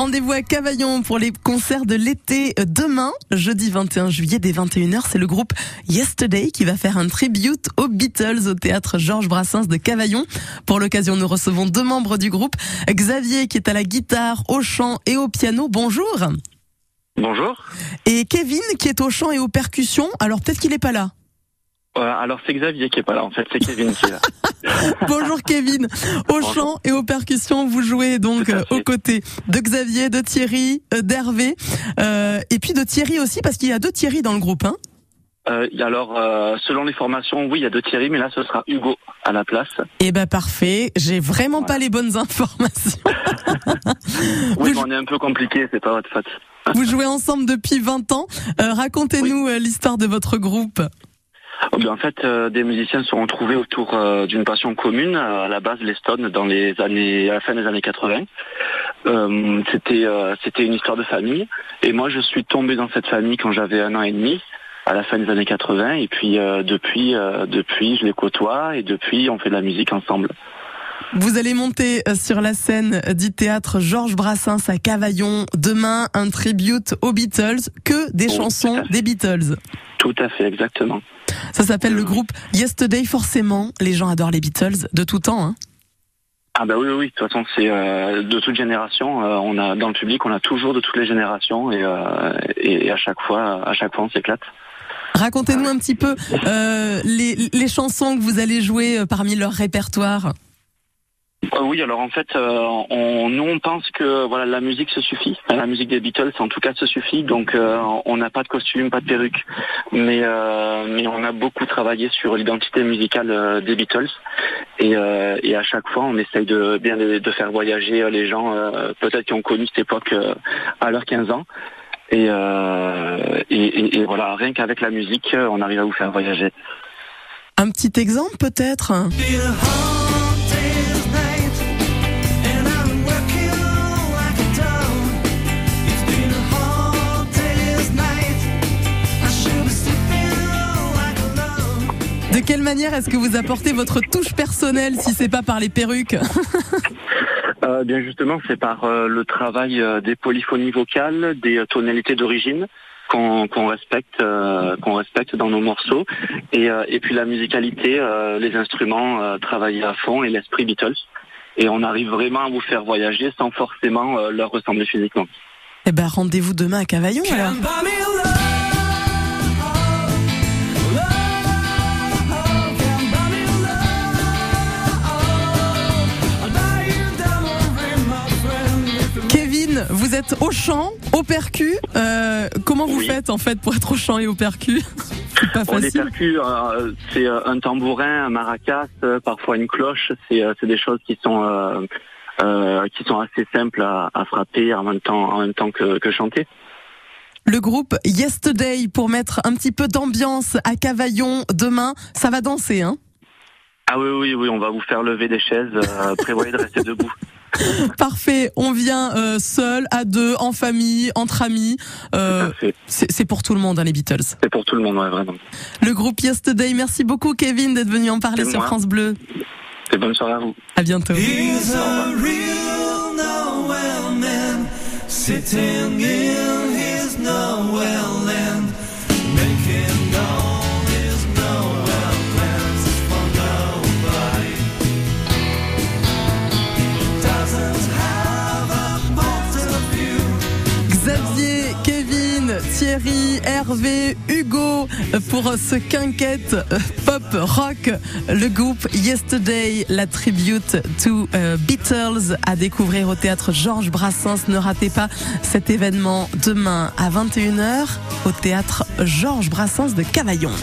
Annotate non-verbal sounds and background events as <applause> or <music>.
Rendez-vous à Cavaillon pour les concerts de l'été demain, jeudi 21 juillet dès 21h. C'est le groupe Yesterday qui va faire un tribute aux Beatles au théâtre Georges Brassens de Cavaillon. Pour l'occasion, nous recevons deux membres du groupe. Xavier qui est à la guitare, au chant et au piano. Bonjour. Bonjour. Et Kevin qui est au chant et aux percussions. Alors peut-être qu'il n'est pas là. Euh, alors c'est Xavier qui est pas là, en fait c'est Kevin qui est là. <laughs> Bonjour Kevin. Au chant et aux percussions, vous jouez donc euh, aux côtés de Xavier, de Thierry, euh, d'Hervé, euh, et puis de Thierry aussi, parce qu'il y a deux Thierry dans le groupe. Hein. Euh, alors euh, selon les formations, oui il y a deux Thierry, mais là ce sera Hugo à la place. Eh ben parfait. J'ai vraiment pas les bonnes informations. <laughs> Oui Vous- mais on est un peu compliqué, c'est pas votre faute. vous jouez ensemble depuis 20 ans. Racontez-nous l'histoire de votre groupe. Oh, bien, en fait, euh, des musiciens se sont retrouvés autour euh, d'une passion commune. euh, à la base, les Stones dans les années, à la fin des années 80. Euh, c'était c'était une histoire de famille. Et moi, je suis tombé dans cette famille quand j'avais un an et demi, à la fin des années 80. Et puis depuis, depuis, je les côtoie et depuis, on fait de la musique ensemble. Vous allez monter sur la scène du théâtre Georges Brassens à Cavaillon demain un tribute aux Beatles, que des tout chansons des Beatles. Tout à fait, exactement. Ça s'appelle le groupe Yesterday. Forcément, les gens adorent les Beatles de tout temps. Hein. Ah bah oui, oui, oui. de toute façon, c'est euh, de toute génération. euh, on a dans le public, on a toujours de toutes les générations et, euh, et, et à chaque fois, à chaque fois, on s'éclate. Racontez-nous un petit peu les, les chansons que vous allez jouer parmi leur répertoire. Euh, oui, alors en fait, euh, on, nous on pense que voilà la musique se suffit, la musique des Beatles en tout cas se suffit, donc euh, on n'a pas de costume, pas de perruque, mais euh, mais on a beaucoup travaillé sur l'identité musicale euh, des Beatles. Et, euh, et à chaque fois on essaye de bien de, de faire voyager les gens euh, peut-être qui ont connu cette époque euh, à leurs 15 ans. Et, euh, et, et- et voilà, rien qu'avec la musique, on arrive à vous faire voyager. Un petit exemple peut-être? De quelle manière est-ce que vous apportez votre touche personnelle si c'est pas par les perruques? <laughs> Euh, bien justement, c'est par euh, le travail euh, des polyphonies vocales, des euh, tonalités d'origine qu'on respecte, euh, qu'on respecte dans nos morceaux, et, euh, et puis la musicalité, euh, les instruments euh, travaillés à fond et l'esprit Beatles. Et on arrive vraiment à vous faire voyager sans forcément euh, leur ressembler physiquement. Eh ben rendez-vous demain à Cavaillon alors. Vous êtes au chant, au percu. Euh, comment vous Oui. faites en fait pour être au chant et au percu <laughs> C'est pas les percus, euh, c'est euh, un tambourin, un maracas, parfois une cloche. C'est des choses qui sont qui sont assez simples à, à frapper en même temps en même temps que, que chanter. Le groupe Yesterday pour mettre un petit peu d'ambiance à Cavaillon demain, ça va danser hein? Ah oui oui oui, on va vous faire lever des chaises. Euh, prévoyez de rester debout. <laughs> <laughs> Parfait, on vient euh, seul, à deux, en famille, entre amis. Euh, c'est c'est pour tout le monde, hein, les Beatles. C'est pour tout le monde, ouais, vraiment. Le groupe Yesterday, merci beaucoup Kevin d'être venu en parler sur. France Bleu. Et bonne soirée à vous. À bientôt. He's a real Noel man sitting in his Noel Thierry, Hervé, Hugo pour ce quinquette euh, pop rock, le groupe Yesterday, la tribute to euh, Beatles à découvrir au théâtre Georges Brassens. Ne ratez pas cet événement demain à 21h au théâtre Georges Brassens de Cavaillon.